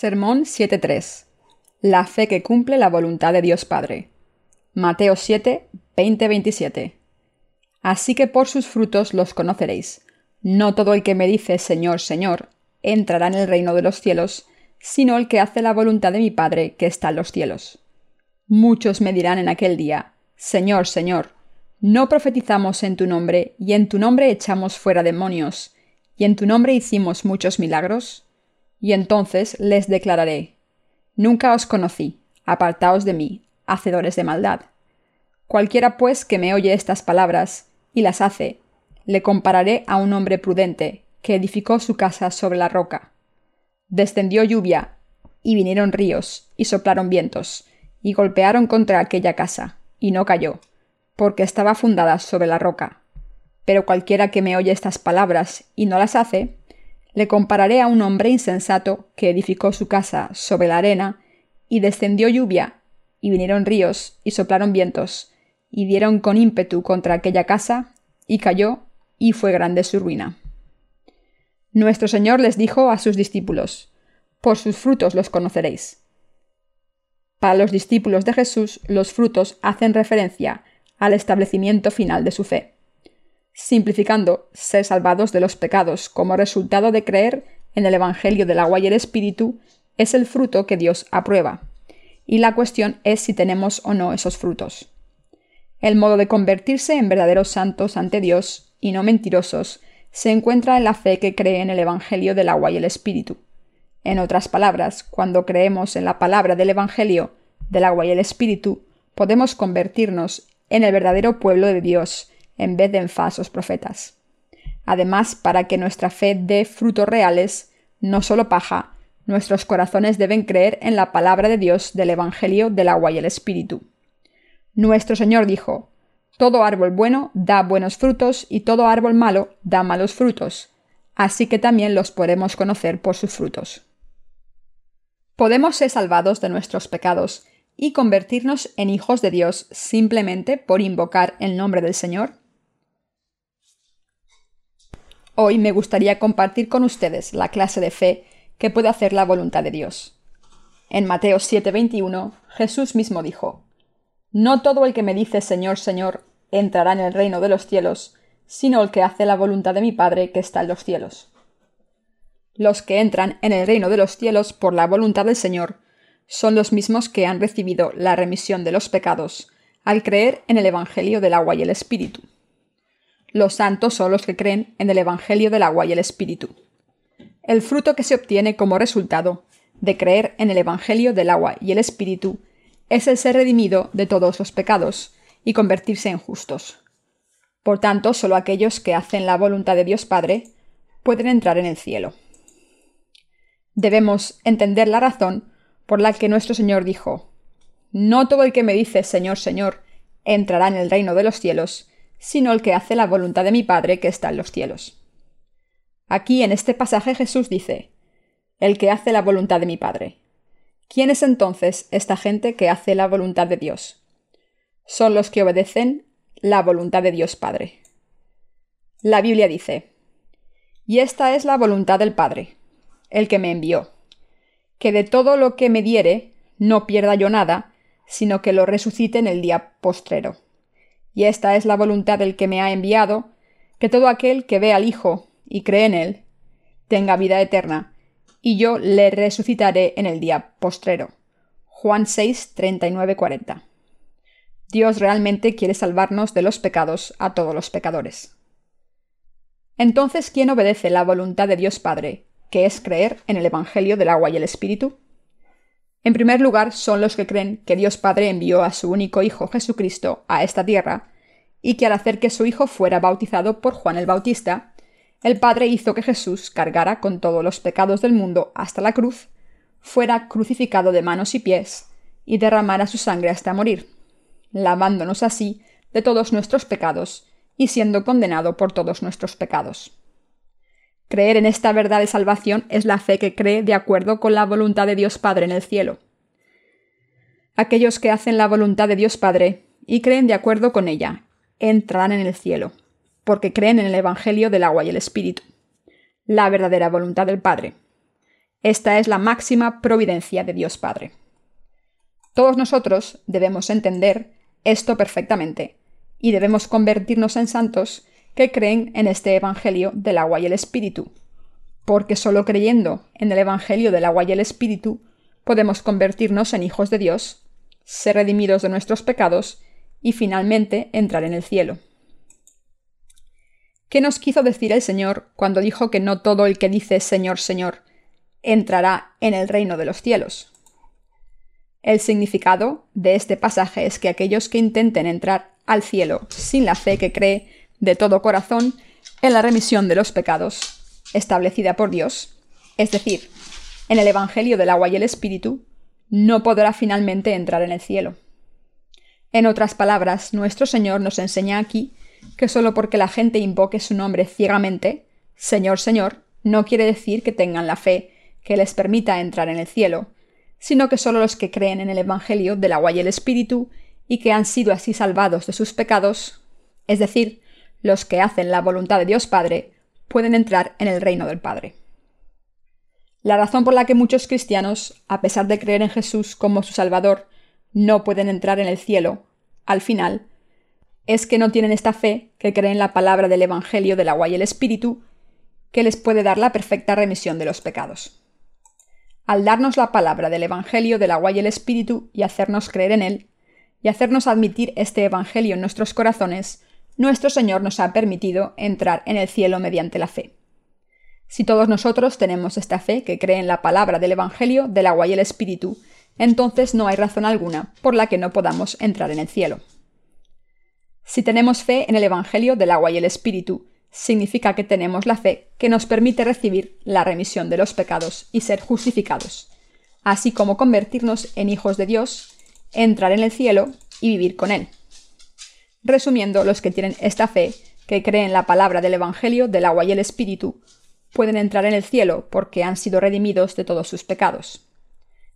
Sermón 7.3. La fe que cumple la voluntad de Dios Padre. Mateo 7, 20-27. Así que por sus frutos los conoceréis. No todo el que me dice Señor, Señor, entrará en el reino de los cielos, sino el que hace la voluntad de mi Padre que está en los cielos. Muchos me dirán en aquel día, Señor, Señor, ¿no profetizamos en tu nombre, y en tu nombre echamos fuera demonios, y en tu nombre hicimos muchos milagros? Y entonces les declararé, Nunca os conocí, apartaos de mí, hacedores de maldad. Cualquiera pues que me oye estas palabras y las hace, le compararé a un hombre prudente que edificó su casa sobre la roca. Descendió lluvia, y vinieron ríos, y soplaron vientos, y golpearon contra aquella casa, y no cayó, porque estaba fundada sobre la roca. Pero cualquiera que me oye estas palabras y no las hace, le compararé a un hombre insensato que edificó su casa sobre la arena, y descendió lluvia, y vinieron ríos, y soplaron vientos, y dieron con ímpetu contra aquella casa, y cayó, y fue grande su ruina. Nuestro Señor les dijo a sus discípulos, Por sus frutos los conoceréis. Para los discípulos de Jesús, los frutos hacen referencia al establecimiento final de su fe simplificando ser salvados de los pecados como resultado de creer en el Evangelio del agua y el Espíritu, es el fruto que Dios aprueba. Y la cuestión es si tenemos o no esos frutos. El modo de convertirse en verdaderos santos ante Dios, y no mentirosos, se encuentra en la fe que cree en el Evangelio del agua y el Espíritu. En otras palabras, cuando creemos en la palabra del Evangelio del agua y el Espíritu, podemos convertirnos en el verdadero pueblo de Dios, en vez de en falsos profetas. Además, para que nuestra fe dé frutos reales, no solo paja, nuestros corazones deben creer en la palabra de Dios del Evangelio del agua y el Espíritu. Nuestro Señor dijo, Todo árbol bueno da buenos frutos y todo árbol malo da malos frutos, así que también los podemos conocer por sus frutos. Podemos ser salvados de nuestros pecados y convertirnos en hijos de Dios simplemente por invocar el nombre del Señor? Hoy me gustaría compartir con ustedes la clase de fe que puede hacer la voluntad de Dios. En Mateo 7:21, Jesús mismo dijo, No todo el que me dice Señor, Señor, entrará en el reino de los cielos, sino el que hace la voluntad de mi Padre que está en los cielos. Los que entran en el reino de los cielos por la voluntad del Señor son los mismos que han recibido la remisión de los pecados al creer en el Evangelio del agua y el Espíritu. Los santos son los que creen en el Evangelio del agua y el Espíritu. El fruto que se obtiene como resultado de creer en el Evangelio del agua y el Espíritu es el ser redimido de todos los pecados y convertirse en justos. Por tanto, solo aquellos que hacen la voluntad de Dios Padre pueden entrar en el cielo. Debemos entender la razón por la que nuestro Señor dijo, No todo el que me dice Señor, Señor, entrará en el reino de los cielos, sino el que hace la voluntad de mi Padre que está en los cielos. Aquí en este pasaje Jesús dice, el que hace la voluntad de mi Padre. ¿Quién es entonces esta gente que hace la voluntad de Dios? Son los que obedecen la voluntad de Dios Padre. La Biblia dice, y esta es la voluntad del Padre, el que me envió, que de todo lo que me diere no pierda yo nada, sino que lo resucite en el día postrero. Y esta es la voluntad del que me ha enviado, que todo aquel que ve al Hijo y cree en él, tenga vida eterna, y yo le resucitaré en el día postrero. Juan 6, 39, 40. Dios realmente quiere salvarnos de los pecados a todos los pecadores. Entonces, ¿quién obedece la voluntad de Dios Padre, que es creer en el Evangelio del agua y el Espíritu? En primer lugar, son los que creen que Dios Padre envió a su único Hijo Jesucristo a esta tierra, y que al hacer que su Hijo fuera bautizado por Juan el Bautista, el Padre hizo que Jesús cargara con todos los pecados del mundo hasta la cruz, fuera crucificado de manos y pies, y derramara su sangre hasta morir, lavándonos así de todos nuestros pecados y siendo condenado por todos nuestros pecados. Creer en esta verdad de salvación es la fe que cree de acuerdo con la voluntad de Dios Padre en el cielo. Aquellos que hacen la voluntad de Dios Padre y creen de acuerdo con ella entrarán en el cielo, porque creen en el Evangelio del agua y el Espíritu, la verdadera voluntad del Padre. Esta es la máxima providencia de Dios Padre. Todos nosotros debemos entender esto perfectamente y debemos convertirnos en santos que creen en este Evangelio del agua y el Espíritu, porque solo creyendo en el Evangelio del agua y el Espíritu podemos convertirnos en hijos de Dios, ser redimidos de nuestros pecados y finalmente entrar en el cielo. ¿Qué nos quiso decir el Señor cuando dijo que no todo el que dice Señor, Señor entrará en el reino de los cielos? El significado de este pasaje es que aquellos que intenten entrar al cielo sin la fe que cree de todo corazón en la remisión de los pecados establecida por Dios, es decir, en el Evangelio del agua y el Espíritu, no podrá finalmente entrar en el cielo. En otras palabras, nuestro Señor nos enseña aquí que solo porque la gente invoque su nombre ciegamente, Señor, Señor, no quiere decir que tengan la fe que les permita entrar en el cielo, sino que solo los que creen en el Evangelio del agua y el Espíritu y que han sido así salvados de sus pecados, es decir, los que hacen la voluntad de Dios Padre, pueden entrar en el reino del Padre. La razón por la que muchos cristianos, a pesar de creer en Jesús como su Salvador, no pueden entrar en el cielo, al final, es que no tienen esta fe que creen la palabra del Evangelio del agua y el Espíritu, que les puede dar la perfecta remisión de los pecados. Al darnos la palabra del Evangelio del agua y el Espíritu y hacernos creer en él, y hacernos admitir este Evangelio en nuestros corazones, nuestro Señor nos ha permitido entrar en el cielo mediante la fe. Si todos nosotros tenemos esta fe que cree en la palabra del Evangelio del agua y el Espíritu, entonces no hay razón alguna por la que no podamos entrar en el cielo. Si tenemos fe en el Evangelio del agua y el Espíritu, significa que tenemos la fe que nos permite recibir la remisión de los pecados y ser justificados, así como convertirnos en hijos de Dios, entrar en el cielo y vivir con Él. Resumiendo, los que tienen esta fe, que creen la palabra del Evangelio del agua y el Espíritu, pueden entrar en el cielo porque han sido redimidos de todos sus pecados.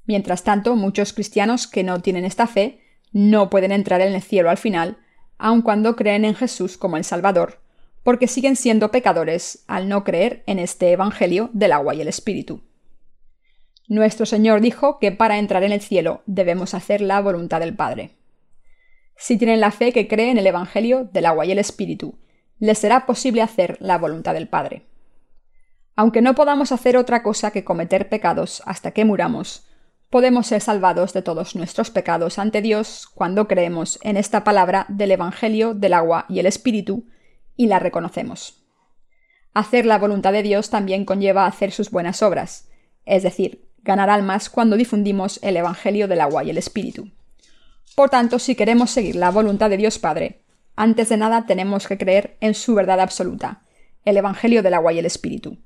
Mientras tanto, muchos cristianos que no tienen esta fe no pueden entrar en el cielo al final, aun cuando creen en Jesús como el Salvador, porque siguen siendo pecadores al no creer en este Evangelio del agua y el Espíritu. Nuestro Señor dijo que para entrar en el cielo debemos hacer la voluntad del Padre. Si tienen la fe que cree en el Evangelio del agua y el Espíritu, les será posible hacer la voluntad del Padre. Aunque no podamos hacer otra cosa que cometer pecados hasta que muramos, podemos ser salvados de todos nuestros pecados ante Dios cuando creemos en esta palabra del Evangelio del agua y el Espíritu y la reconocemos. Hacer la voluntad de Dios también conlleva hacer sus buenas obras, es decir, ganar almas cuando difundimos el Evangelio del agua y el Espíritu. Por tanto, si queremos seguir la voluntad de Dios Padre, antes de nada tenemos que creer en su verdad absoluta, el Evangelio del agua y el Espíritu.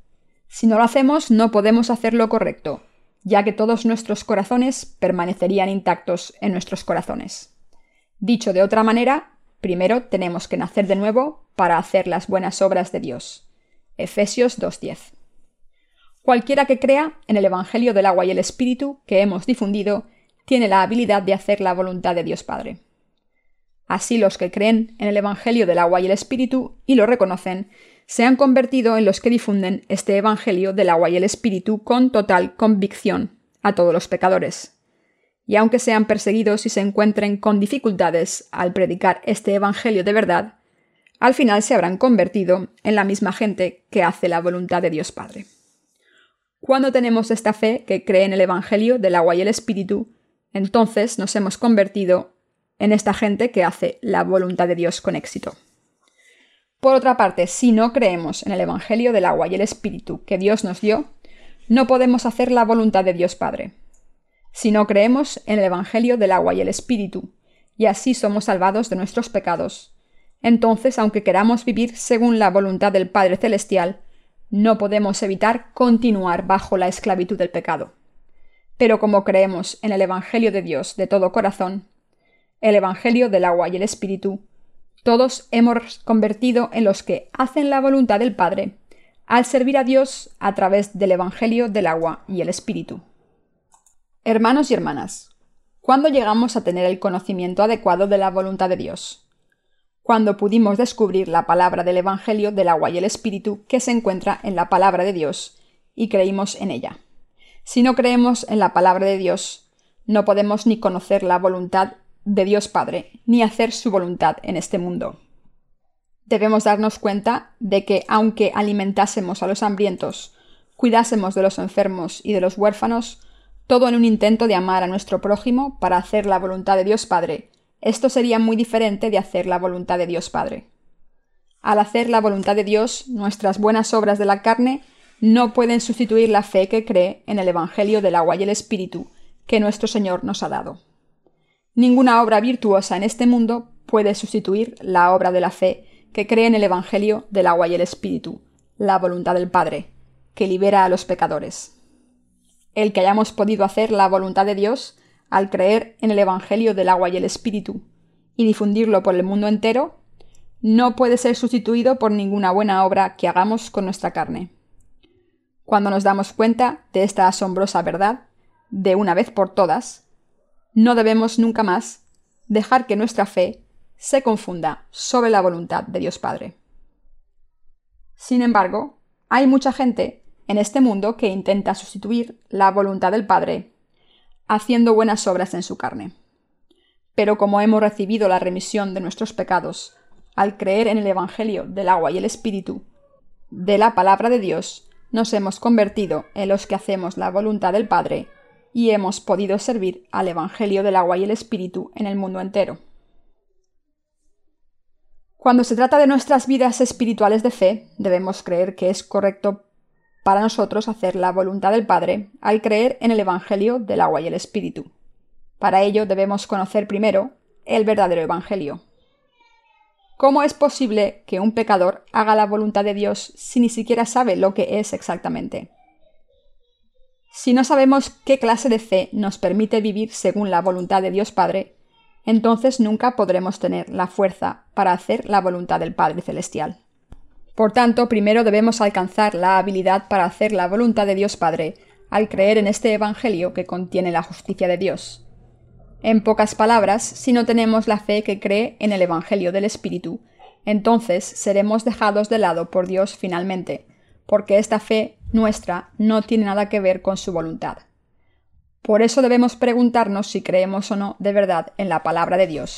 Si no lo hacemos, no podemos hacer lo correcto, ya que todos nuestros corazones permanecerían intactos en nuestros corazones. Dicho de otra manera, primero tenemos que nacer de nuevo para hacer las buenas obras de Dios. Efesios 2.10. Cualquiera que crea en el Evangelio del agua y el Espíritu que hemos difundido tiene la habilidad de hacer la voluntad de Dios Padre. Así los que creen en el Evangelio del agua y el Espíritu y lo reconocen, se han convertido en los que difunden este Evangelio del agua y el Espíritu con total convicción a todos los pecadores. Y aunque sean perseguidos y se encuentren con dificultades al predicar este Evangelio de verdad, al final se habrán convertido en la misma gente que hace la voluntad de Dios Padre. Cuando tenemos esta fe que cree en el Evangelio del agua y el Espíritu, entonces nos hemos convertido en esta gente que hace la voluntad de Dios con éxito. Por otra parte, si no creemos en el Evangelio del agua y el Espíritu que Dios nos dio, no podemos hacer la voluntad de Dios Padre. Si no creemos en el Evangelio del agua y el Espíritu, y así somos salvados de nuestros pecados, entonces, aunque queramos vivir según la voluntad del Padre Celestial, no podemos evitar continuar bajo la esclavitud del pecado. Pero como creemos en el Evangelio de Dios de todo corazón, el Evangelio del agua y el Espíritu, todos hemos convertido en los que hacen la voluntad del Padre al servir a Dios a través del Evangelio del agua y el Espíritu. Hermanos y hermanas, ¿cuándo llegamos a tener el conocimiento adecuado de la voluntad de Dios? Cuando pudimos descubrir la palabra del Evangelio del agua y el Espíritu que se encuentra en la palabra de Dios y creímos en ella. Si no creemos en la palabra de Dios, no podemos ni conocer la voluntad de Dios Padre, ni hacer su voluntad en este mundo. Debemos darnos cuenta de que aunque alimentásemos a los hambrientos, cuidásemos de los enfermos y de los huérfanos, todo en un intento de amar a nuestro prójimo para hacer la voluntad de Dios Padre, esto sería muy diferente de hacer la voluntad de Dios Padre. Al hacer la voluntad de Dios, nuestras buenas obras de la carne no pueden sustituir la fe que cree en el Evangelio del agua y el Espíritu que nuestro Señor nos ha dado. Ninguna obra virtuosa en este mundo puede sustituir la obra de la fe que cree en el Evangelio del agua y el Espíritu, la voluntad del Padre, que libera a los pecadores. El que hayamos podido hacer la voluntad de Dios al creer en el Evangelio del agua y el Espíritu y difundirlo por el mundo entero, no puede ser sustituido por ninguna buena obra que hagamos con nuestra carne. Cuando nos damos cuenta de esta asombrosa verdad, de una vez por todas, no debemos nunca más dejar que nuestra fe se confunda sobre la voluntad de Dios Padre. Sin embargo, hay mucha gente en este mundo que intenta sustituir la voluntad del Padre haciendo buenas obras en su carne. Pero como hemos recibido la remisión de nuestros pecados al creer en el Evangelio del agua y el Espíritu, de la palabra de Dios, nos hemos convertido en los que hacemos la voluntad del Padre y hemos podido servir al Evangelio del agua y el Espíritu en el mundo entero. Cuando se trata de nuestras vidas espirituales de fe, debemos creer que es correcto para nosotros hacer la voluntad del Padre al creer en el Evangelio del agua y el Espíritu. Para ello debemos conocer primero el verdadero Evangelio. ¿Cómo es posible que un pecador haga la voluntad de Dios si ni siquiera sabe lo que es exactamente? Si no sabemos qué clase de fe nos permite vivir según la voluntad de Dios Padre, entonces nunca podremos tener la fuerza para hacer la voluntad del Padre Celestial. Por tanto, primero debemos alcanzar la habilidad para hacer la voluntad de Dios Padre, al creer en este Evangelio que contiene la justicia de Dios. En pocas palabras, si no tenemos la fe que cree en el Evangelio del Espíritu, entonces seremos dejados de lado por Dios finalmente, porque esta fe nuestra no tiene nada que ver con su voluntad. Por eso debemos preguntarnos si creemos o no de verdad en la palabra de Dios,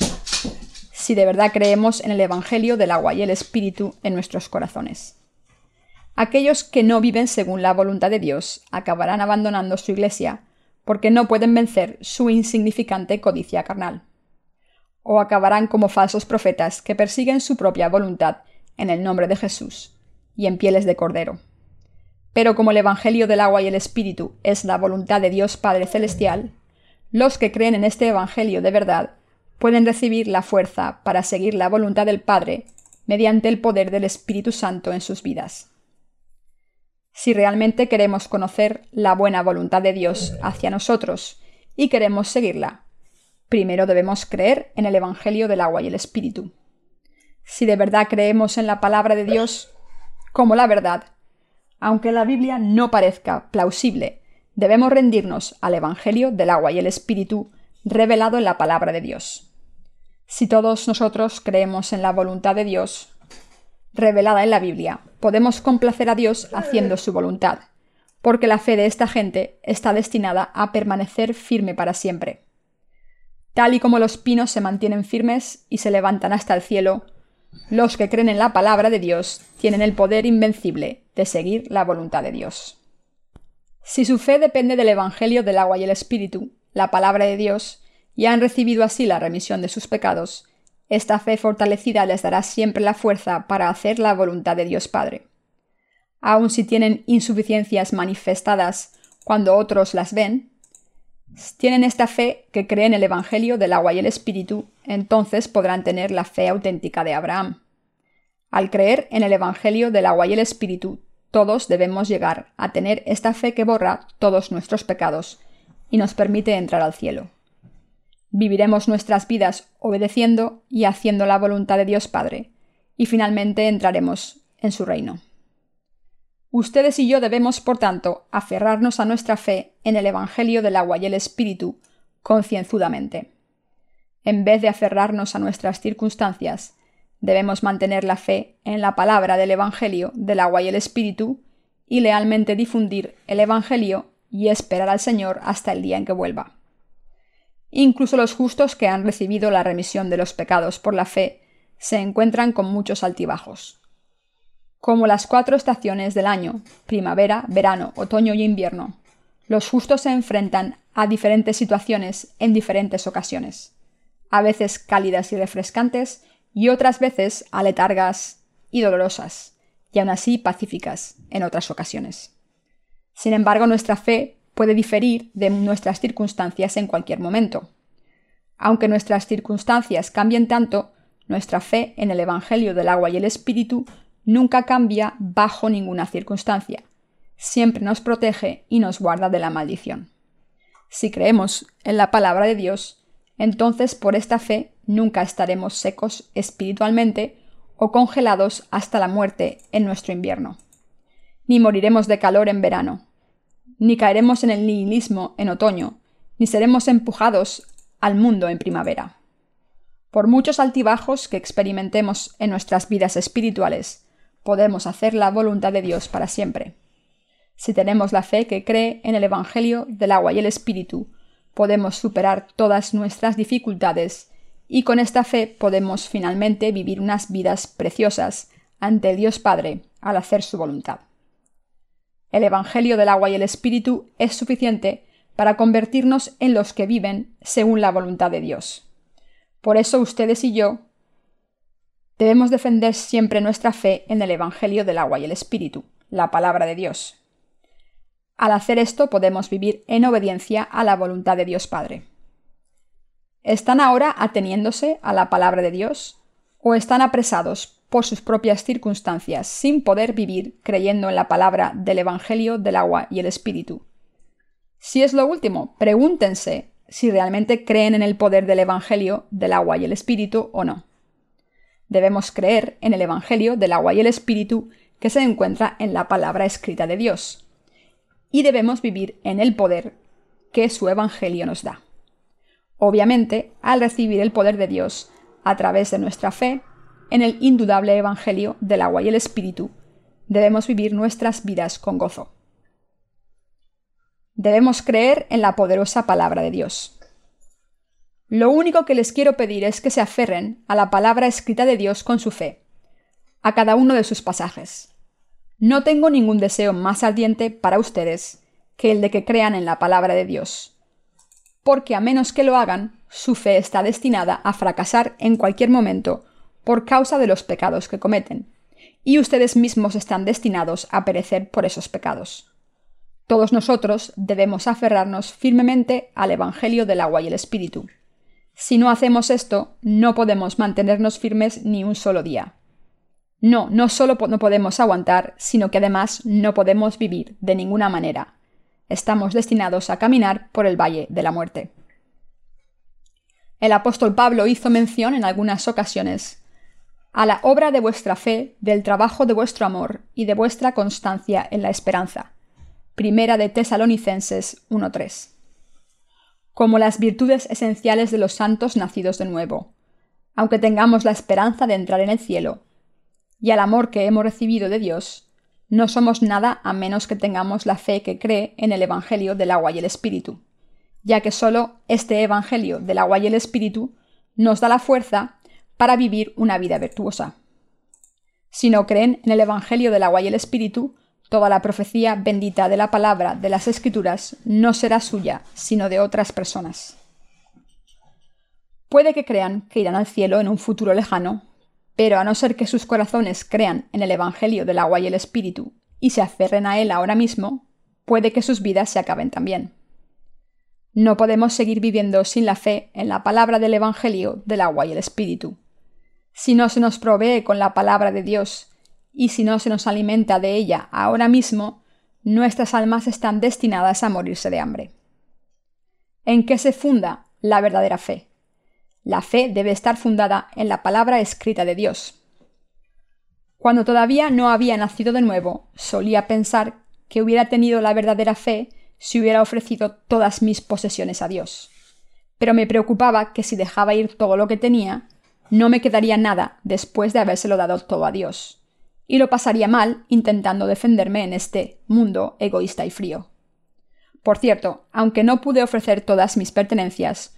si de verdad creemos en el Evangelio del agua y el Espíritu en nuestros corazones. Aquellos que no viven según la voluntad de Dios acabarán abandonando su iglesia porque no pueden vencer su insignificante codicia carnal. O acabarán como falsos profetas que persiguen su propia voluntad en el nombre de Jesús y en pieles de cordero. Pero como el Evangelio del agua y el Espíritu es la voluntad de Dios Padre Celestial, los que creen en este Evangelio de verdad pueden recibir la fuerza para seguir la voluntad del Padre mediante el poder del Espíritu Santo en sus vidas. Si realmente queremos conocer la buena voluntad de Dios hacia nosotros y queremos seguirla, primero debemos creer en el Evangelio del agua y el Espíritu. Si de verdad creemos en la palabra de Dios como la verdad, aunque la Biblia no parezca plausible, debemos rendirnos al Evangelio del agua y el Espíritu revelado en la palabra de Dios. Si todos nosotros creemos en la voluntad de Dios, revelada en la Biblia, podemos complacer a Dios haciendo su voluntad, porque la fe de esta gente está destinada a permanecer firme para siempre. Tal y como los pinos se mantienen firmes y se levantan hasta el cielo, los que creen en la palabra de Dios tienen el poder invencible de seguir la voluntad de Dios. Si su fe depende del Evangelio del agua y el Espíritu, la palabra de Dios, y han recibido así la remisión de sus pecados, esta fe fortalecida les dará siempre la fuerza para hacer la voluntad de Dios Padre. Aun si tienen insuficiencias manifestadas cuando otros las ven, tienen esta fe que cree en el Evangelio del agua y el Espíritu, entonces podrán tener la fe auténtica de Abraham. Al creer en el Evangelio del agua y el Espíritu, todos debemos llegar a tener esta fe que borra todos nuestros pecados y nos permite entrar al cielo. Viviremos nuestras vidas obedeciendo y haciendo la voluntad de Dios Padre, y finalmente entraremos en su reino. Ustedes y yo debemos, por tanto, aferrarnos a nuestra fe en el Evangelio del agua y el Espíritu concienzudamente. En vez de aferrarnos a nuestras circunstancias, debemos mantener la fe en la palabra del Evangelio del agua y el Espíritu y lealmente difundir el Evangelio y esperar al Señor hasta el día en que vuelva. Incluso los justos que han recibido la remisión de los pecados por la fe se encuentran con muchos altibajos. Como las cuatro estaciones del año, primavera, verano, otoño y invierno, los justos se enfrentan a diferentes situaciones en diferentes ocasiones, a veces cálidas y refrescantes y otras veces aletargas y dolorosas, y aún así pacíficas en otras ocasiones. Sin embargo, nuestra fe puede diferir de nuestras circunstancias en cualquier momento. Aunque nuestras circunstancias cambien tanto, nuestra fe en el Evangelio del agua y el Espíritu nunca cambia bajo ninguna circunstancia. Siempre nos protege y nos guarda de la maldición. Si creemos en la palabra de Dios, entonces por esta fe nunca estaremos secos espiritualmente o congelados hasta la muerte en nuestro invierno. Ni moriremos de calor en verano, ni caeremos en el nihilismo en otoño, ni seremos empujados al mundo en primavera. Por muchos altibajos que experimentemos en nuestras vidas espirituales, podemos hacer la voluntad de Dios para siempre. Si tenemos la fe que cree en el Evangelio del agua y el Espíritu, podemos superar todas nuestras dificultades y con esta fe podemos finalmente vivir unas vidas preciosas ante Dios Padre al hacer su voluntad. El Evangelio del agua y el Espíritu es suficiente para convertirnos en los que viven según la voluntad de Dios. Por eso ustedes y yo debemos defender siempre nuestra fe en el Evangelio del agua y el Espíritu, la palabra de Dios. Al hacer esto podemos vivir en obediencia a la voluntad de Dios Padre. ¿Están ahora ateniéndose a la palabra de Dios? ¿O están apresados por sus propias circunstancias sin poder vivir creyendo en la palabra del Evangelio del agua y el Espíritu? Si es lo último, pregúntense si realmente creen en el poder del Evangelio del agua y el Espíritu o no. Debemos creer en el Evangelio del agua y el Espíritu que se encuentra en la palabra escrita de Dios y debemos vivir en el poder que su Evangelio nos da. Obviamente, al recibir el poder de Dios a través de nuestra fe en el indudable Evangelio del agua y el Espíritu, debemos vivir nuestras vidas con gozo. Debemos creer en la poderosa palabra de Dios. Lo único que les quiero pedir es que se aferren a la palabra escrita de Dios con su fe, a cada uno de sus pasajes. No tengo ningún deseo más ardiente para ustedes que el de que crean en la palabra de Dios, porque a menos que lo hagan, su fe está destinada a fracasar en cualquier momento por causa de los pecados que cometen, y ustedes mismos están destinados a perecer por esos pecados. Todos nosotros debemos aferrarnos firmemente al Evangelio del agua y el Espíritu. Si no hacemos esto, no podemos mantenernos firmes ni un solo día. No, no solo no podemos aguantar, sino que además no podemos vivir de ninguna manera. Estamos destinados a caminar por el valle de la muerte. El apóstol Pablo hizo mención en algunas ocasiones a la obra de vuestra fe, del trabajo de vuestro amor y de vuestra constancia en la esperanza. Primera de Tesalonicenses 1.3. Como las virtudes esenciales de los santos nacidos de nuevo. Aunque tengamos la esperanza de entrar en el cielo, y al amor que hemos recibido de Dios, no somos nada a menos que tengamos la fe que cree en el Evangelio del agua y el Espíritu, ya que solo este Evangelio del agua y el Espíritu nos da la fuerza para vivir una vida virtuosa. Si no creen en el Evangelio del agua y el Espíritu, toda la profecía bendita de la palabra de las Escrituras no será suya, sino de otras personas. Puede que crean que irán al cielo en un futuro lejano, pero a no ser que sus corazones crean en el Evangelio del agua y el Espíritu y se aferren a él ahora mismo, puede que sus vidas se acaben también. No podemos seguir viviendo sin la fe en la palabra del Evangelio del agua y el Espíritu. Si no se nos provee con la palabra de Dios y si no se nos alimenta de ella ahora mismo, nuestras almas están destinadas a morirse de hambre. ¿En qué se funda la verdadera fe? La fe debe estar fundada en la palabra escrita de Dios. Cuando todavía no había nacido de nuevo, solía pensar que hubiera tenido la verdadera fe si hubiera ofrecido todas mis posesiones a Dios. Pero me preocupaba que si dejaba ir todo lo que tenía, no me quedaría nada después de habérselo dado todo a Dios, y lo pasaría mal intentando defenderme en este mundo egoísta y frío. Por cierto, aunque no pude ofrecer todas mis pertenencias,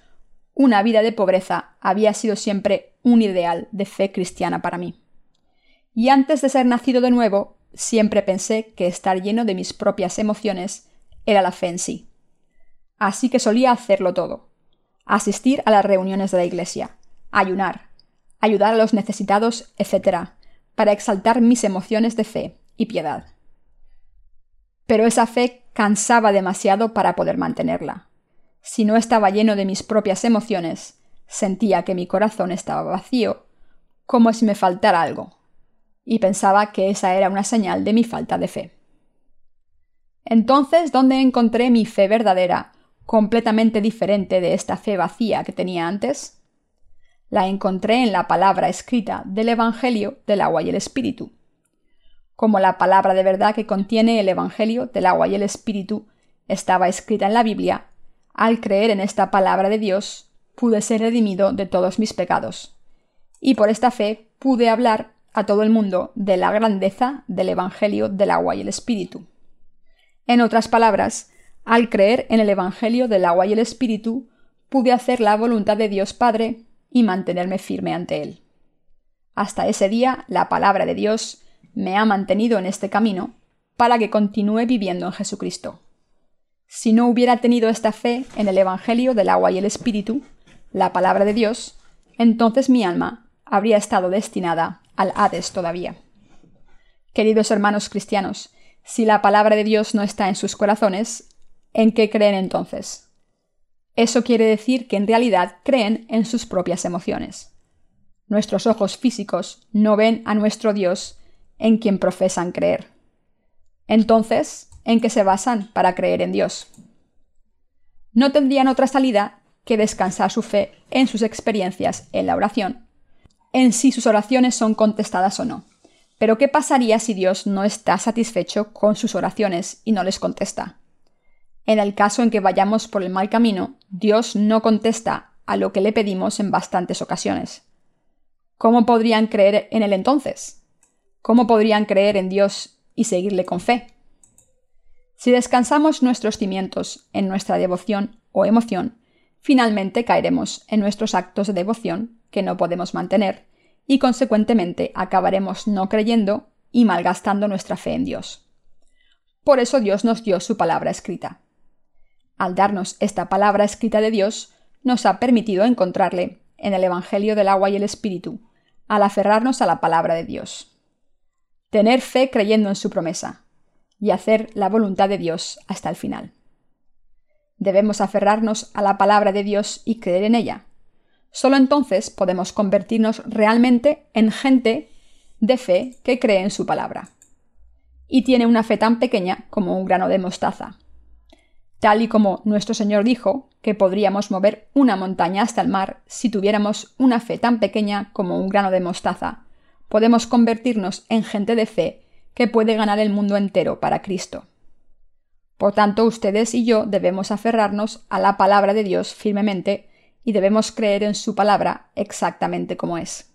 una vida de pobreza había sido siempre un ideal de fe cristiana para mí. Y antes de ser nacido de nuevo, siempre pensé que estar lleno de mis propias emociones era la fe en sí. Así que solía hacerlo todo. Asistir a las reuniones de la iglesia, ayunar, ayudar a los necesitados, etc., para exaltar mis emociones de fe y piedad. Pero esa fe cansaba demasiado para poder mantenerla. Si no estaba lleno de mis propias emociones, sentía que mi corazón estaba vacío, como si me faltara algo, y pensaba que esa era una señal de mi falta de fe. Entonces, ¿dónde encontré mi fe verdadera, completamente diferente de esta fe vacía que tenía antes? La encontré en la palabra escrita del Evangelio del agua y el Espíritu. Como la palabra de verdad que contiene el Evangelio del agua y el Espíritu estaba escrita en la Biblia, al creer en esta palabra de Dios, pude ser redimido de todos mis pecados. Y por esta fe pude hablar a todo el mundo de la grandeza del Evangelio del agua y el Espíritu. En otras palabras, al creer en el Evangelio del agua y el Espíritu, pude hacer la voluntad de Dios Padre y mantenerme firme ante Él. Hasta ese día, la palabra de Dios me ha mantenido en este camino para que continúe viviendo en Jesucristo. Si no hubiera tenido esta fe en el Evangelio del agua y el Espíritu, la palabra de Dios, entonces mi alma habría estado destinada al Hades todavía. Queridos hermanos cristianos, si la palabra de Dios no está en sus corazones, ¿en qué creen entonces? Eso quiere decir que en realidad creen en sus propias emociones. Nuestros ojos físicos no ven a nuestro Dios en quien profesan creer. Entonces, en que se basan para creer en Dios. No tendrían otra salida que descansar su fe en sus experiencias en la oración, en si sus oraciones son contestadas o no. Pero ¿qué pasaría si Dios no está satisfecho con sus oraciones y no les contesta? En el caso en que vayamos por el mal camino, Dios no contesta a lo que le pedimos en bastantes ocasiones. ¿Cómo podrían creer en Él entonces? ¿Cómo podrían creer en Dios y seguirle con fe? Si descansamos nuestros cimientos en nuestra devoción o emoción, finalmente caeremos en nuestros actos de devoción que no podemos mantener y consecuentemente acabaremos no creyendo y malgastando nuestra fe en Dios. Por eso Dios nos dio su palabra escrita. Al darnos esta palabra escrita de Dios, nos ha permitido encontrarle en el Evangelio del agua y el Espíritu, al aferrarnos a la palabra de Dios. Tener fe creyendo en su promesa, y hacer la voluntad de Dios hasta el final. Debemos aferrarnos a la palabra de Dios y creer en ella. Solo entonces podemos convertirnos realmente en gente de fe que cree en su palabra. Y tiene una fe tan pequeña como un grano de mostaza. Tal y como nuestro Señor dijo que podríamos mover una montaña hasta el mar si tuviéramos una fe tan pequeña como un grano de mostaza, podemos convertirnos en gente de fe que puede ganar el mundo entero para Cristo. Por tanto, ustedes y yo debemos aferrarnos a la palabra de Dios firmemente y debemos creer en su palabra exactamente como es.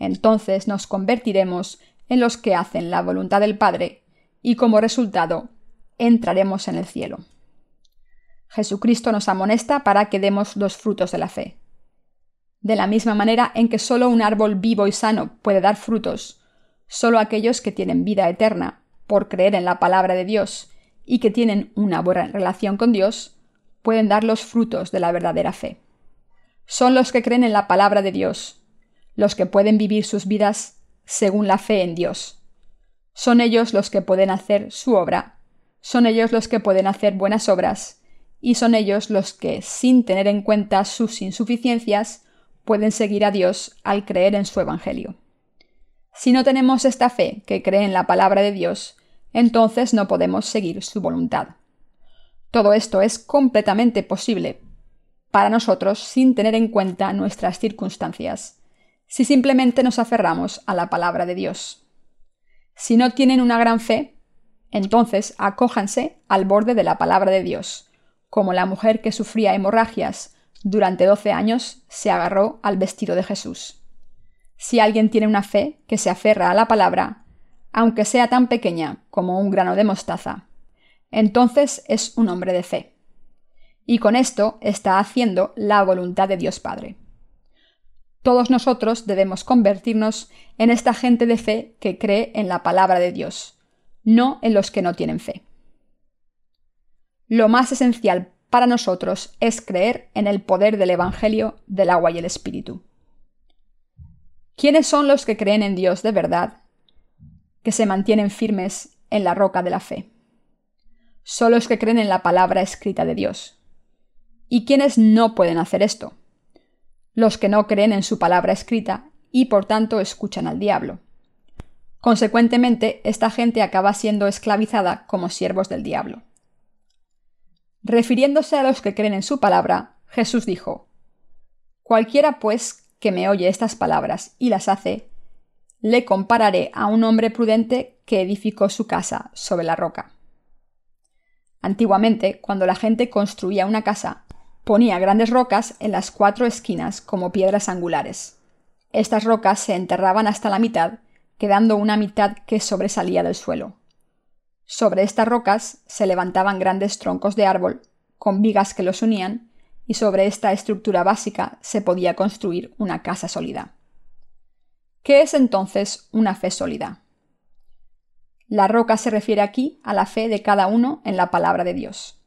Entonces nos convertiremos en los que hacen la voluntad del Padre y como resultado entraremos en el cielo. Jesucristo nos amonesta para que demos los frutos de la fe. De la misma manera en que solo un árbol vivo y sano puede dar frutos, Solo aquellos que tienen vida eterna por creer en la palabra de Dios y que tienen una buena relación con Dios pueden dar los frutos de la verdadera fe. Son los que creen en la palabra de Dios, los que pueden vivir sus vidas según la fe en Dios. Son ellos los que pueden hacer su obra, son ellos los que pueden hacer buenas obras, y son ellos los que, sin tener en cuenta sus insuficiencias, pueden seguir a Dios al creer en su Evangelio. Si no tenemos esta fe que cree en la palabra de Dios, entonces no podemos seguir su voluntad. Todo esto es completamente posible para nosotros sin tener en cuenta nuestras circunstancias, si simplemente nos aferramos a la palabra de Dios. Si no tienen una gran fe, entonces acójanse al borde de la palabra de Dios, como la mujer que sufría hemorragias durante doce años se agarró al vestido de Jesús. Si alguien tiene una fe que se aferra a la palabra, aunque sea tan pequeña como un grano de mostaza, entonces es un hombre de fe. Y con esto está haciendo la voluntad de Dios Padre. Todos nosotros debemos convertirnos en esta gente de fe que cree en la palabra de Dios, no en los que no tienen fe. Lo más esencial para nosotros es creer en el poder del Evangelio del agua y el Espíritu. ¿Quiénes son los que creen en Dios de verdad, que se mantienen firmes en la roca de la fe? Son los que creen en la palabra escrita de Dios. ¿Y quiénes no pueden hacer esto? Los que no creen en su palabra escrita y por tanto escuchan al diablo. Consecuentemente, esta gente acaba siendo esclavizada como siervos del diablo. Refiriéndose a los que creen en su palabra, Jesús dijo, Cualquiera, pues, que me oye estas palabras y las hace, le compararé a un hombre prudente que edificó su casa sobre la roca. Antiguamente, cuando la gente construía una casa, ponía grandes rocas en las cuatro esquinas como piedras angulares. Estas rocas se enterraban hasta la mitad, quedando una mitad que sobresalía del suelo. Sobre estas rocas se levantaban grandes troncos de árbol, con vigas que los unían, y sobre esta estructura básica se podía construir una casa sólida. ¿Qué es entonces una fe sólida? La roca se refiere aquí a la fe de cada uno en la palabra de Dios.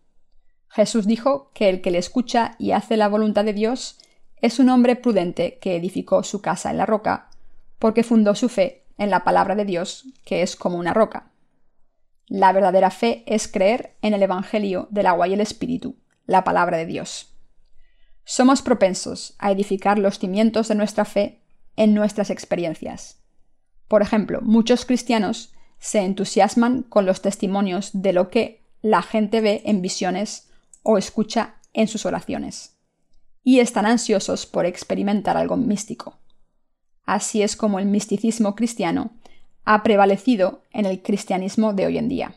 Jesús dijo que el que le escucha y hace la voluntad de Dios es un hombre prudente que edificó su casa en la roca, porque fundó su fe en la palabra de Dios, que es como una roca. La verdadera fe es creer en el Evangelio del agua y el Espíritu, la palabra de Dios. Somos propensos a edificar los cimientos de nuestra fe en nuestras experiencias. Por ejemplo, muchos cristianos se entusiasman con los testimonios de lo que la gente ve en visiones o escucha en sus oraciones, y están ansiosos por experimentar algo místico. Así es como el misticismo cristiano ha prevalecido en el cristianismo de hoy en día.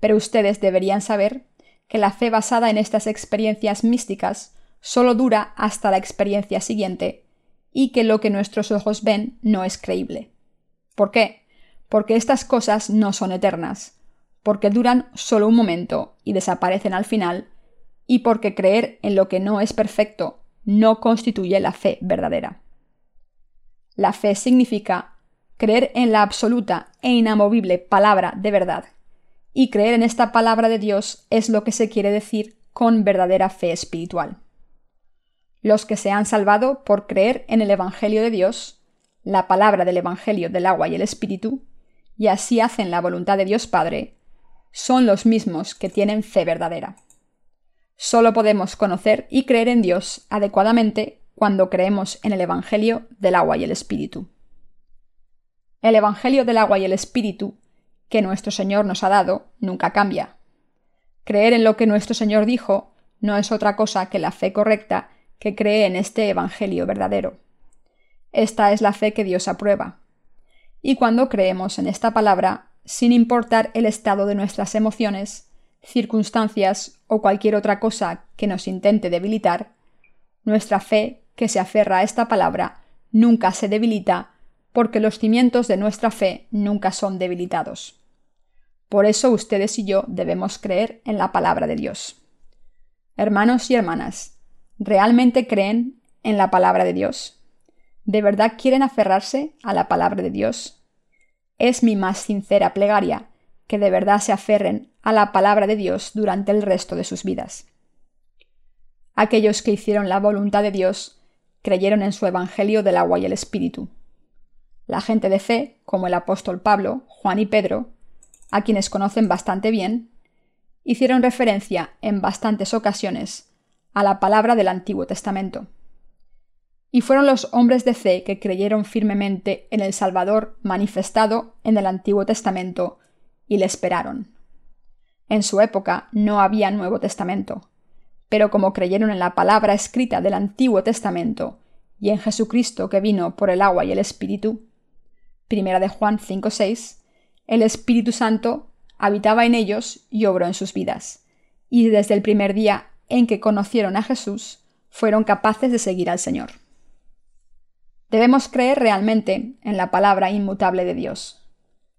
Pero ustedes deberían saber que la fe basada en estas experiencias místicas solo dura hasta la experiencia siguiente y que lo que nuestros ojos ven no es creíble. ¿Por qué? Porque estas cosas no son eternas, porque duran solo un momento y desaparecen al final, y porque creer en lo que no es perfecto no constituye la fe verdadera. La fe significa creer en la absoluta e inamovible palabra de verdad. Y creer en esta palabra de Dios es lo que se quiere decir con verdadera fe espiritual. Los que se han salvado por creer en el Evangelio de Dios, la palabra del Evangelio del agua y el Espíritu, y así hacen la voluntad de Dios Padre, son los mismos que tienen fe verdadera. Solo podemos conocer y creer en Dios adecuadamente cuando creemos en el Evangelio del agua y el Espíritu. El Evangelio del agua y el Espíritu que nuestro Señor nos ha dado nunca cambia. Creer en lo que nuestro Señor dijo no es otra cosa que la fe correcta que cree en este Evangelio verdadero. Esta es la fe que Dios aprueba. Y cuando creemos en esta palabra, sin importar el estado de nuestras emociones, circunstancias o cualquier otra cosa que nos intente debilitar, nuestra fe, que se aferra a esta palabra, nunca se debilita porque los cimientos de nuestra fe nunca son debilitados. Por eso ustedes y yo debemos creer en la palabra de Dios. Hermanos y hermanas, ¿realmente creen en la palabra de Dios? ¿De verdad quieren aferrarse a la palabra de Dios? Es mi más sincera plegaria que de verdad se aferren a la palabra de Dios durante el resto de sus vidas. Aquellos que hicieron la voluntad de Dios creyeron en su Evangelio del agua y el Espíritu. La gente de fe, como el apóstol Pablo, Juan y Pedro, a quienes conocen bastante bien, hicieron referencia en bastantes ocasiones a la palabra del Antiguo Testamento. Y fueron los hombres de fe que creyeron firmemente en el Salvador manifestado en el Antiguo Testamento y le esperaron. En su época no había Nuevo Testamento, pero como creyeron en la palabra escrita del Antiguo Testamento y en Jesucristo que vino por el agua y el Espíritu, Primera de Juan 5:6, el Espíritu Santo habitaba en ellos y obró en sus vidas, y desde el primer día en que conocieron a Jesús, fueron capaces de seguir al Señor. Debemos creer realmente en la palabra inmutable de Dios.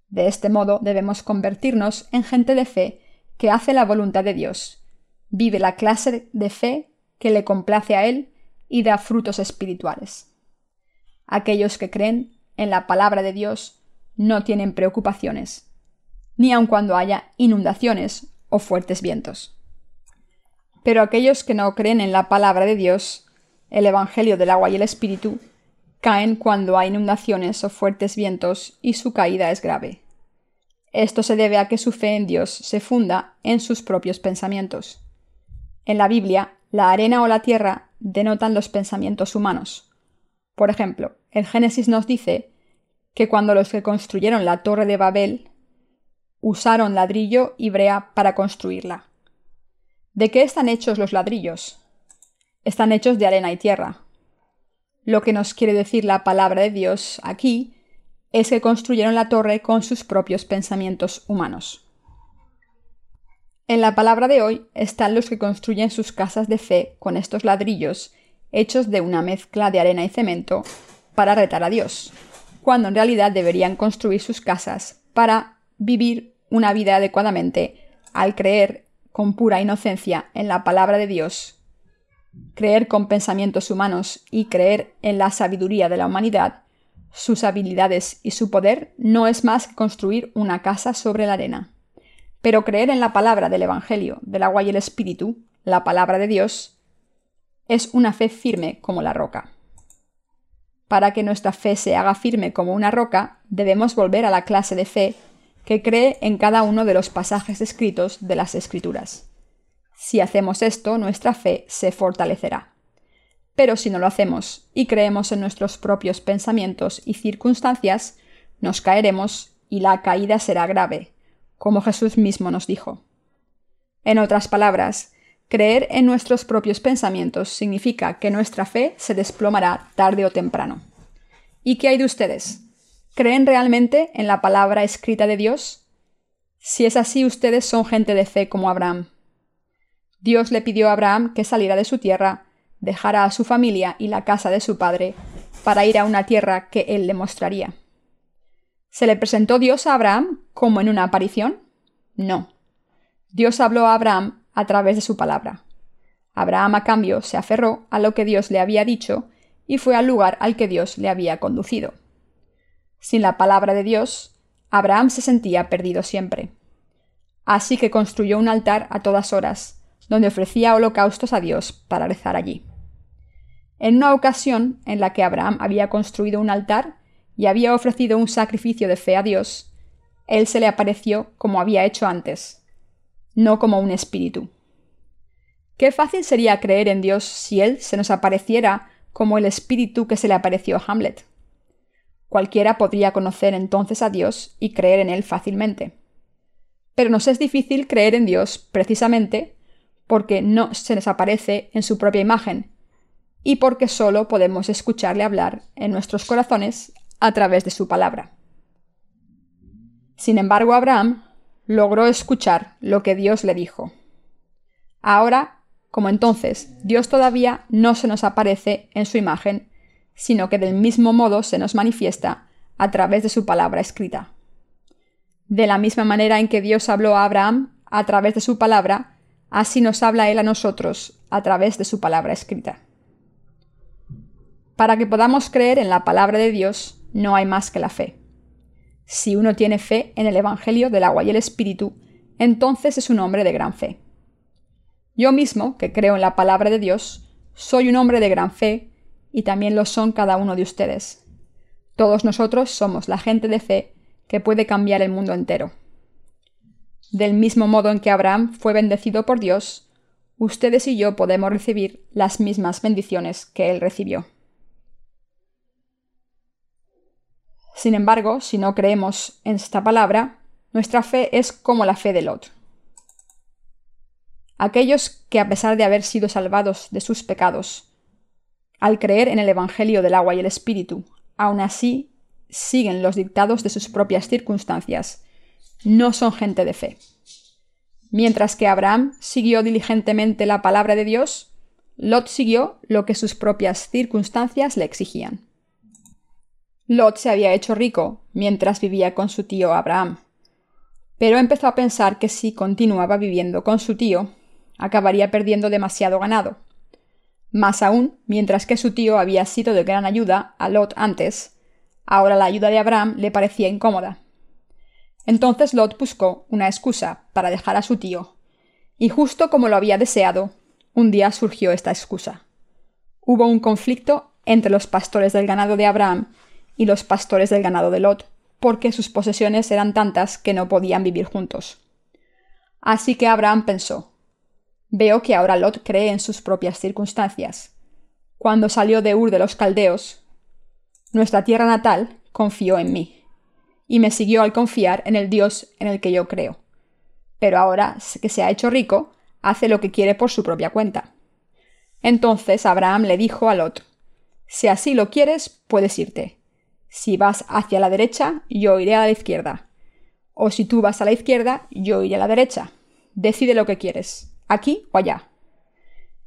De este modo debemos convertirnos en gente de fe que hace la voluntad de Dios, vive la clase de fe que le complace a Él y da frutos espirituales. Aquellos que creen en la palabra de Dios no tienen preocupaciones, ni aun cuando haya inundaciones o fuertes vientos. Pero aquellos que no creen en la palabra de Dios, el Evangelio del agua y el Espíritu, caen cuando hay inundaciones o fuertes vientos y su caída es grave. Esto se debe a que su fe en Dios se funda en sus propios pensamientos. En la Biblia, la arena o la tierra denotan los pensamientos humanos. Por ejemplo, el Génesis nos dice que cuando los que construyeron la torre de Babel usaron ladrillo y brea para construirla. ¿De qué están hechos los ladrillos? Están hechos de arena y tierra. Lo que nos quiere decir la palabra de Dios aquí es que construyeron la torre con sus propios pensamientos humanos. En la palabra de hoy están los que construyen sus casas de fe con estos ladrillos hechos de una mezcla de arena y cemento para retar a Dios, cuando en realidad deberían construir sus casas para vivir una vida adecuadamente al creer con pura inocencia en la palabra de Dios, creer con pensamientos humanos y creer en la sabiduría de la humanidad sus habilidades y su poder no es más que construir una casa sobre la arena. Pero creer en la palabra del Evangelio, del agua y el Espíritu, la palabra de Dios, es una fe firme como la roca. Para que nuestra fe se haga firme como una roca, debemos volver a la clase de fe que cree en cada uno de los pasajes escritos de las Escrituras. Si hacemos esto, nuestra fe se fortalecerá. Pero si no lo hacemos y creemos en nuestros propios pensamientos y circunstancias, nos caeremos y la caída será grave, como Jesús mismo nos dijo. En otras palabras, creer en nuestros propios pensamientos significa que nuestra fe se desplomará tarde o temprano. ¿Y qué hay de ustedes? ¿Creen realmente en la palabra escrita de Dios? Si es así, ustedes son gente de fe como Abraham. Dios le pidió a Abraham que saliera de su tierra dejara a su familia y la casa de su padre para ir a una tierra que él le mostraría. ¿Se le presentó Dios a Abraham como en una aparición? No. Dios habló a Abraham a través de su palabra. Abraham a cambio se aferró a lo que Dios le había dicho y fue al lugar al que Dios le había conducido. Sin la palabra de Dios, Abraham se sentía perdido siempre. Así que construyó un altar a todas horas, donde ofrecía holocaustos a Dios para rezar allí. En una ocasión en la que Abraham había construido un altar y había ofrecido un sacrificio de fe a Dios, él se le apareció como había hecho antes, no como un espíritu. Qué fácil sería creer en Dios si Él se nos apareciera como el espíritu que se le apareció a Hamlet. Cualquiera podría conocer entonces a Dios y creer en Él fácilmente. Pero nos es difícil creer en Dios precisamente porque no se nos aparece en su propia imagen, y porque solo podemos escucharle hablar en nuestros corazones a través de su palabra. Sin embargo, Abraham logró escuchar lo que Dios le dijo. Ahora, como entonces, Dios todavía no se nos aparece en su imagen, sino que del mismo modo se nos manifiesta a través de su palabra escrita. De la misma manera en que Dios habló a Abraham a través de su palabra, así nos habla Él a nosotros a través de su palabra escrita. Para que podamos creer en la palabra de Dios, no hay más que la fe. Si uno tiene fe en el Evangelio del agua y el Espíritu, entonces es un hombre de gran fe. Yo mismo, que creo en la palabra de Dios, soy un hombre de gran fe, y también lo son cada uno de ustedes. Todos nosotros somos la gente de fe que puede cambiar el mundo entero. Del mismo modo en que Abraham fue bendecido por Dios, ustedes y yo podemos recibir las mismas bendiciones que él recibió. Sin embargo, si no creemos en esta palabra, nuestra fe es como la fe de Lot. Aquellos que a pesar de haber sido salvados de sus pecados, al creer en el Evangelio del agua y el Espíritu, aún así siguen los dictados de sus propias circunstancias, no son gente de fe. Mientras que Abraham siguió diligentemente la palabra de Dios, Lot siguió lo que sus propias circunstancias le exigían. Lot se había hecho rico mientras vivía con su tío Abraham. pero empezó a pensar que si continuaba viviendo con su tío, acabaría perdiendo demasiado ganado. Más aún, mientras que su tío había sido de gran ayuda a Lot antes, ahora la ayuda de Abraham le parecía incómoda. Entonces Lot buscó una excusa para dejar a su tío, y justo como lo había deseado, un día surgió esta excusa. Hubo un conflicto entre los pastores del ganado de Abraham y los pastores del ganado de Lot, porque sus posesiones eran tantas que no podían vivir juntos. Así que Abraham pensó, Veo que ahora Lot cree en sus propias circunstancias. Cuando salió de Ur de los Caldeos, nuestra tierra natal, confió en mí, y me siguió al confiar en el Dios en el que yo creo. Pero ahora que se ha hecho rico, hace lo que quiere por su propia cuenta. Entonces Abraham le dijo a Lot, Si así lo quieres, puedes irte. Si vas hacia la derecha, yo iré a la izquierda. O si tú vas a la izquierda, yo iré a la derecha. Decide lo que quieres aquí o allá.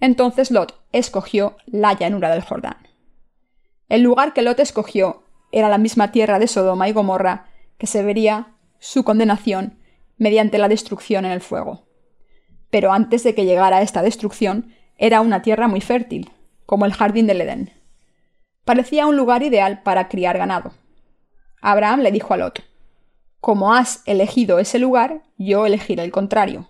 Entonces Lot escogió la llanura del Jordán. El lugar que Lot escogió era la misma tierra de Sodoma y Gomorra que se vería su condenación mediante la destrucción en el fuego. Pero antes de que llegara esta destrucción, era una tierra muy fértil, como el jardín del Edén. Parecía un lugar ideal para criar ganado. Abraham le dijo a Lot, Como has elegido ese lugar, yo elegiré el contrario.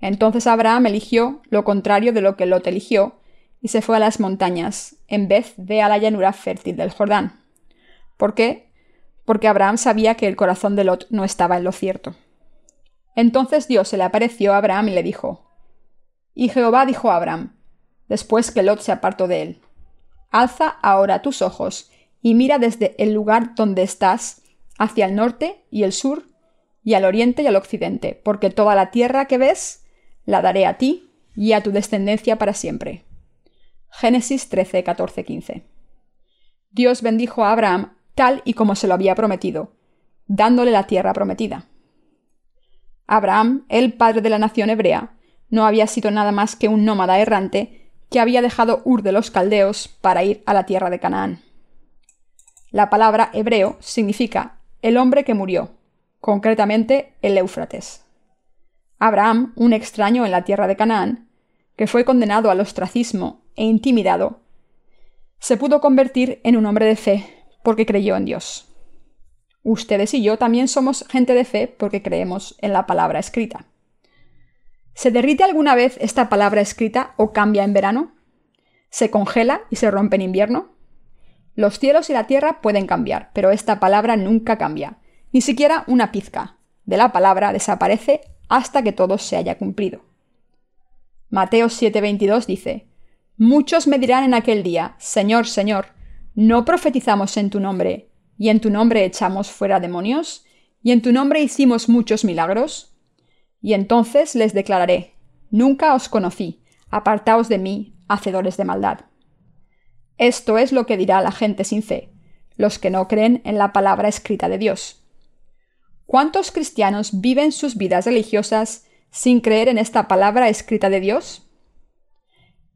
Entonces Abraham eligió lo contrario de lo que Lot eligió, y se fue a las montañas, en vez de a la llanura fértil del Jordán. ¿Por qué? Porque Abraham sabía que el corazón de Lot no estaba en lo cierto. Entonces Dios se le apareció a Abraham y le dijo, Y Jehová dijo a Abraham, después que Lot se apartó de él, Alza ahora tus ojos y mira desde el lugar donde estás hacia el norte y el sur y al oriente y al occidente, porque toda la tierra que ves la daré a ti y a tu descendencia para siempre. Génesis 13, 14, 15. Dios bendijo a Abraham tal y como se lo había prometido, dándole la tierra prometida. Abraham, el padre de la nación hebrea, no había sido nada más que un nómada errante que había dejado Ur de los Caldeos para ir a la tierra de Canaán. La palabra hebreo significa el hombre que murió, concretamente el Éufrates. Abraham, un extraño en la tierra de Canaán, que fue condenado al ostracismo e intimidado, se pudo convertir en un hombre de fe porque creyó en Dios. Ustedes y yo también somos gente de fe porque creemos en la palabra escrita. ¿Se derrite alguna vez esta palabra escrita o cambia en verano? ¿Se congela y se rompe en invierno? Los cielos y la tierra pueden cambiar, pero esta palabra nunca cambia, ni siquiera una pizca. De la palabra desaparece hasta que todo se haya cumplido. Mateo 7:22 dice, Muchos me dirán en aquel día, Señor, Señor, ¿no profetizamos en tu nombre, y en tu nombre echamos fuera demonios, y en tu nombre hicimos muchos milagros? Y entonces les declararé, Nunca os conocí, apartaos de mí, hacedores de maldad. Esto es lo que dirá la gente sin fe, los que no creen en la palabra escrita de Dios. ¿Cuántos cristianos viven sus vidas religiosas sin creer en esta palabra escrita de Dios?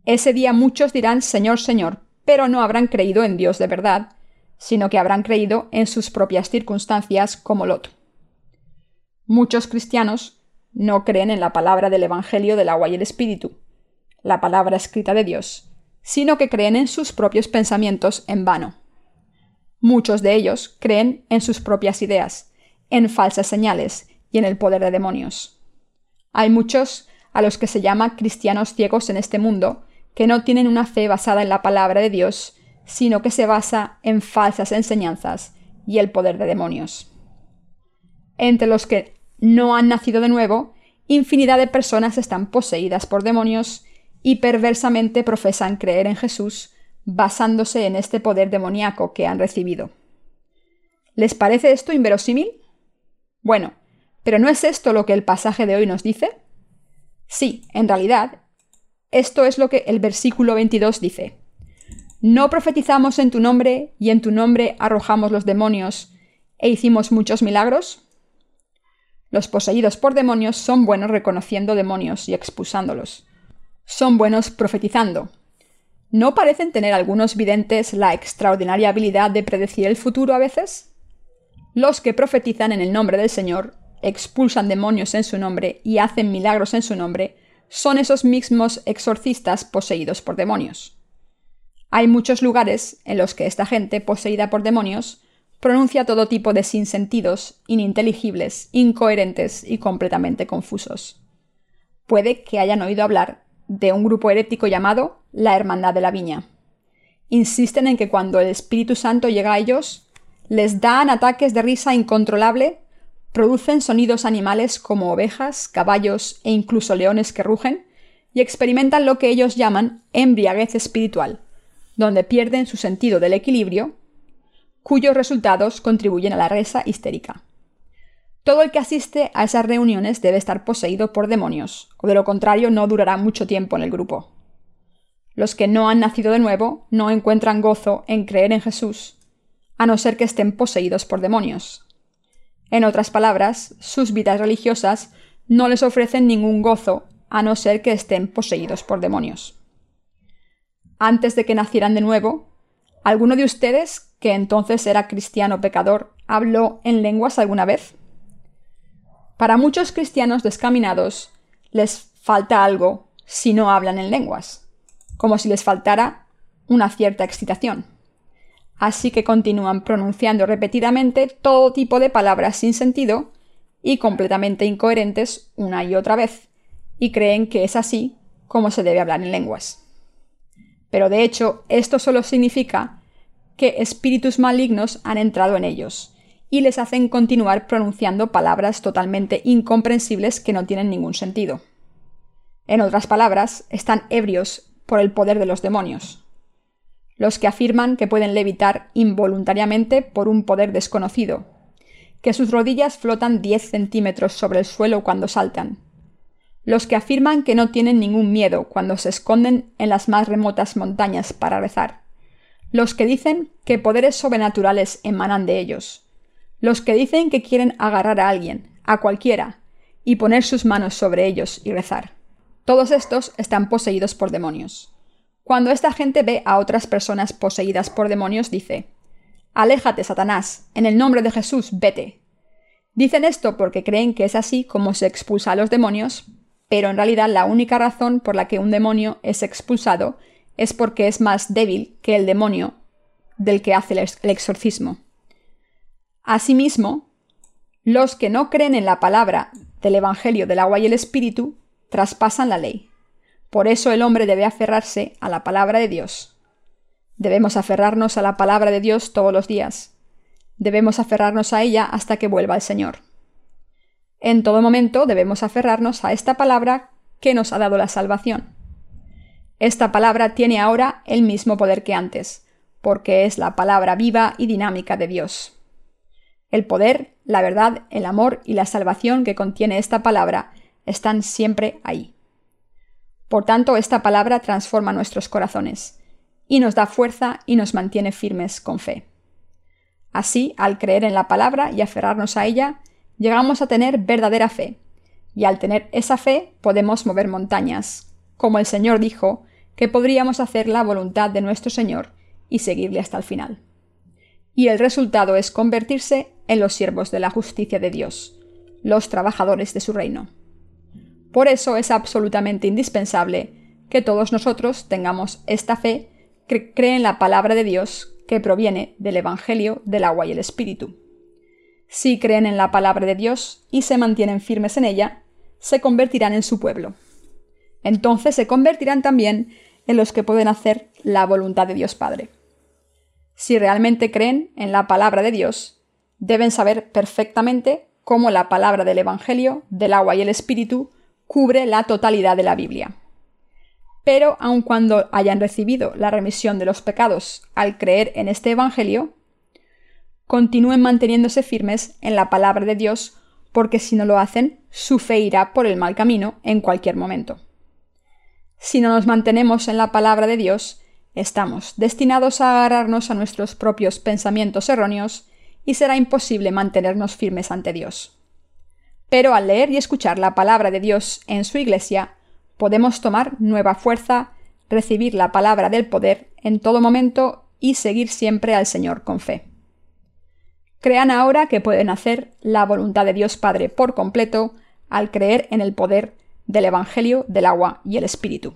Ese día muchos dirán Señor, Señor, pero no habrán creído en Dios de verdad, sino que habrán creído en sus propias circunstancias como Lot. Muchos cristianos no creen en la palabra del Evangelio del agua y el Espíritu, la palabra escrita de Dios, sino que creen en sus propios pensamientos en vano. Muchos de ellos creen en sus propias ideas, en falsas señales y en el poder de demonios. Hay muchos a los que se llama cristianos ciegos en este mundo que no tienen una fe basada en la palabra de Dios, sino que se basa en falsas enseñanzas y el poder de demonios. Entre los que no han nacido de nuevo, infinidad de personas están poseídas por demonios y perversamente profesan creer en Jesús basándose en este poder demoníaco que han recibido. ¿Les parece esto inverosímil? Bueno, ¿pero no es esto lo que el pasaje de hoy nos dice? Sí, en realidad, esto es lo que el versículo 22 dice. ¿No profetizamos en tu nombre y en tu nombre arrojamos los demonios e hicimos muchos milagros? Los poseídos por demonios son buenos reconociendo demonios y expulsándolos. Son buenos profetizando. ¿No parecen tener algunos videntes la extraordinaria habilidad de predecir el futuro a veces? Los que profetizan en el nombre del Señor expulsan demonios en su nombre y hacen milagros en su nombre, son esos mismos exorcistas poseídos por demonios. Hay muchos lugares en los que esta gente poseída por demonios pronuncia todo tipo de sinsentidos, ininteligibles, incoherentes y completamente confusos. Puede que hayan oído hablar de un grupo herético llamado la Hermandad de la Viña. Insisten en que cuando el Espíritu Santo llega a ellos, les dan ataques de risa incontrolable, producen sonidos animales como ovejas, caballos e incluso leones que rugen, y experimentan lo que ellos llaman embriaguez espiritual, donde pierden su sentido del equilibrio, cuyos resultados contribuyen a la risa histérica. Todo el que asiste a esas reuniones debe estar poseído por demonios, o de lo contrario no durará mucho tiempo en el grupo. Los que no han nacido de nuevo no encuentran gozo en creer en Jesús, a no ser que estén poseídos por demonios. En otras palabras, sus vidas religiosas no les ofrecen ningún gozo a no ser que estén poseídos por demonios. Antes de que nacieran de nuevo, ¿alguno de ustedes, que entonces era cristiano pecador, habló en lenguas alguna vez? Para muchos cristianos descaminados les falta algo si no hablan en lenguas, como si les faltara una cierta excitación. Así que continúan pronunciando repetidamente todo tipo de palabras sin sentido y completamente incoherentes una y otra vez, y creen que es así como se debe hablar en lenguas. Pero de hecho, esto solo significa que espíritus malignos han entrado en ellos, y les hacen continuar pronunciando palabras totalmente incomprensibles que no tienen ningún sentido. En otras palabras, están ebrios por el poder de los demonios. Los que afirman que pueden levitar involuntariamente por un poder desconocido, que sus rodillas flotan 10 centímetros sobre el suelo cuando saltan. Los que afirman que no tienen ningún miedo cuando se esconden en las más remotas montañas para rezar. Los que dicen que poderes sobrenaturales emanan de ellos los que dicen que quieren agarrar a alguien, a cualquiera, y poner sus manos sobre ellos y rezar. Todos estos están poseídos por demonios. Cuando esta gente ve a otras personas poseídas por demonios, dice, Aléjate, Satanás, en el nombre de Jesús, vete. Dicen esto porque creen que es así como se expulsa a los demonios, pero en realidad la única razón por la que un demonio es expulsado es porque es más débil que el demonio del que hace el exorcismo. Asimismo, los que no creen en la palabra del Evangelio del agua y el Espíritu traspasan la ley. Por eso el hombre debe aferrarse a la palabra de Dios. Debemos aferrarnos a la palabra de Dios todos los días. Debemos aferrarnos a ella hasta que vuelva el Señor. En todo momento debemos aferrarnos a esta palabra que nos ha dado la salvación. Esta palabra tiene ahora el mismo poder que antes, porque es la palabra viva y dinámica de Dios. El poder, la verdad, el amor y la salvación que contiene esta palabra están siempre ahí. Por tanto, esta palabra transforma nuestros corazones, y nos da fuerza y nos mantiene firmes con fe. Así, al creer en la palabra y aferrarnos a ella, llegamos a tener verdadera fe, y al tener esa fe podemos mover montañas, como el Señor dijo que podríamos hacer la voluntad de nuestro Señor y seguirle hasta el final y el resultado es convertirse en los siervos de la justicia de Dios, los trabajadores de su reino. Por eso es absolutamente indispensable que todos nosotros tengamos esta fe que cree en la palabra de Dios que proviene del Evangelio del agua y el Espíritu. Si creen en la palabra de Dios y se mantienen firmes en ella, se convertirán en su pueblo. Entonces se convertirán también en los que pueden hacer la voluntad de Dios Padre. Si realmente creen en la palabra de Dios, deben saber perfectamente cómo la palabra del Evangelio, del agua y el Espíritu cubre la totalidad de la Biblia. Pero aun cuando hayan recibido la remisión de los pecados al creer en este Evangelio, continúen manteniéndose firmes en la palabra de Dios, porque si no lo hacen, su fe irá por el mal camino en cualquier momento. Si no nos mantenemos en la palabra de Dios, Estamos destinados a agarrarnos a nuestros propios pensamientos erróneos y será imposible mantenernos firmes ante Dios. Pero al leer y escuchar la palabra de Dios en su iglesia, podemos tomar nueva fuerza, recibir la palabra del poder en todo momento y seguir siempre al Señor con fe. crean ahora que pueden hacer la voluntad de Dios Padre por completo al creer en el poder del Evangelio del agua y el Espíritu.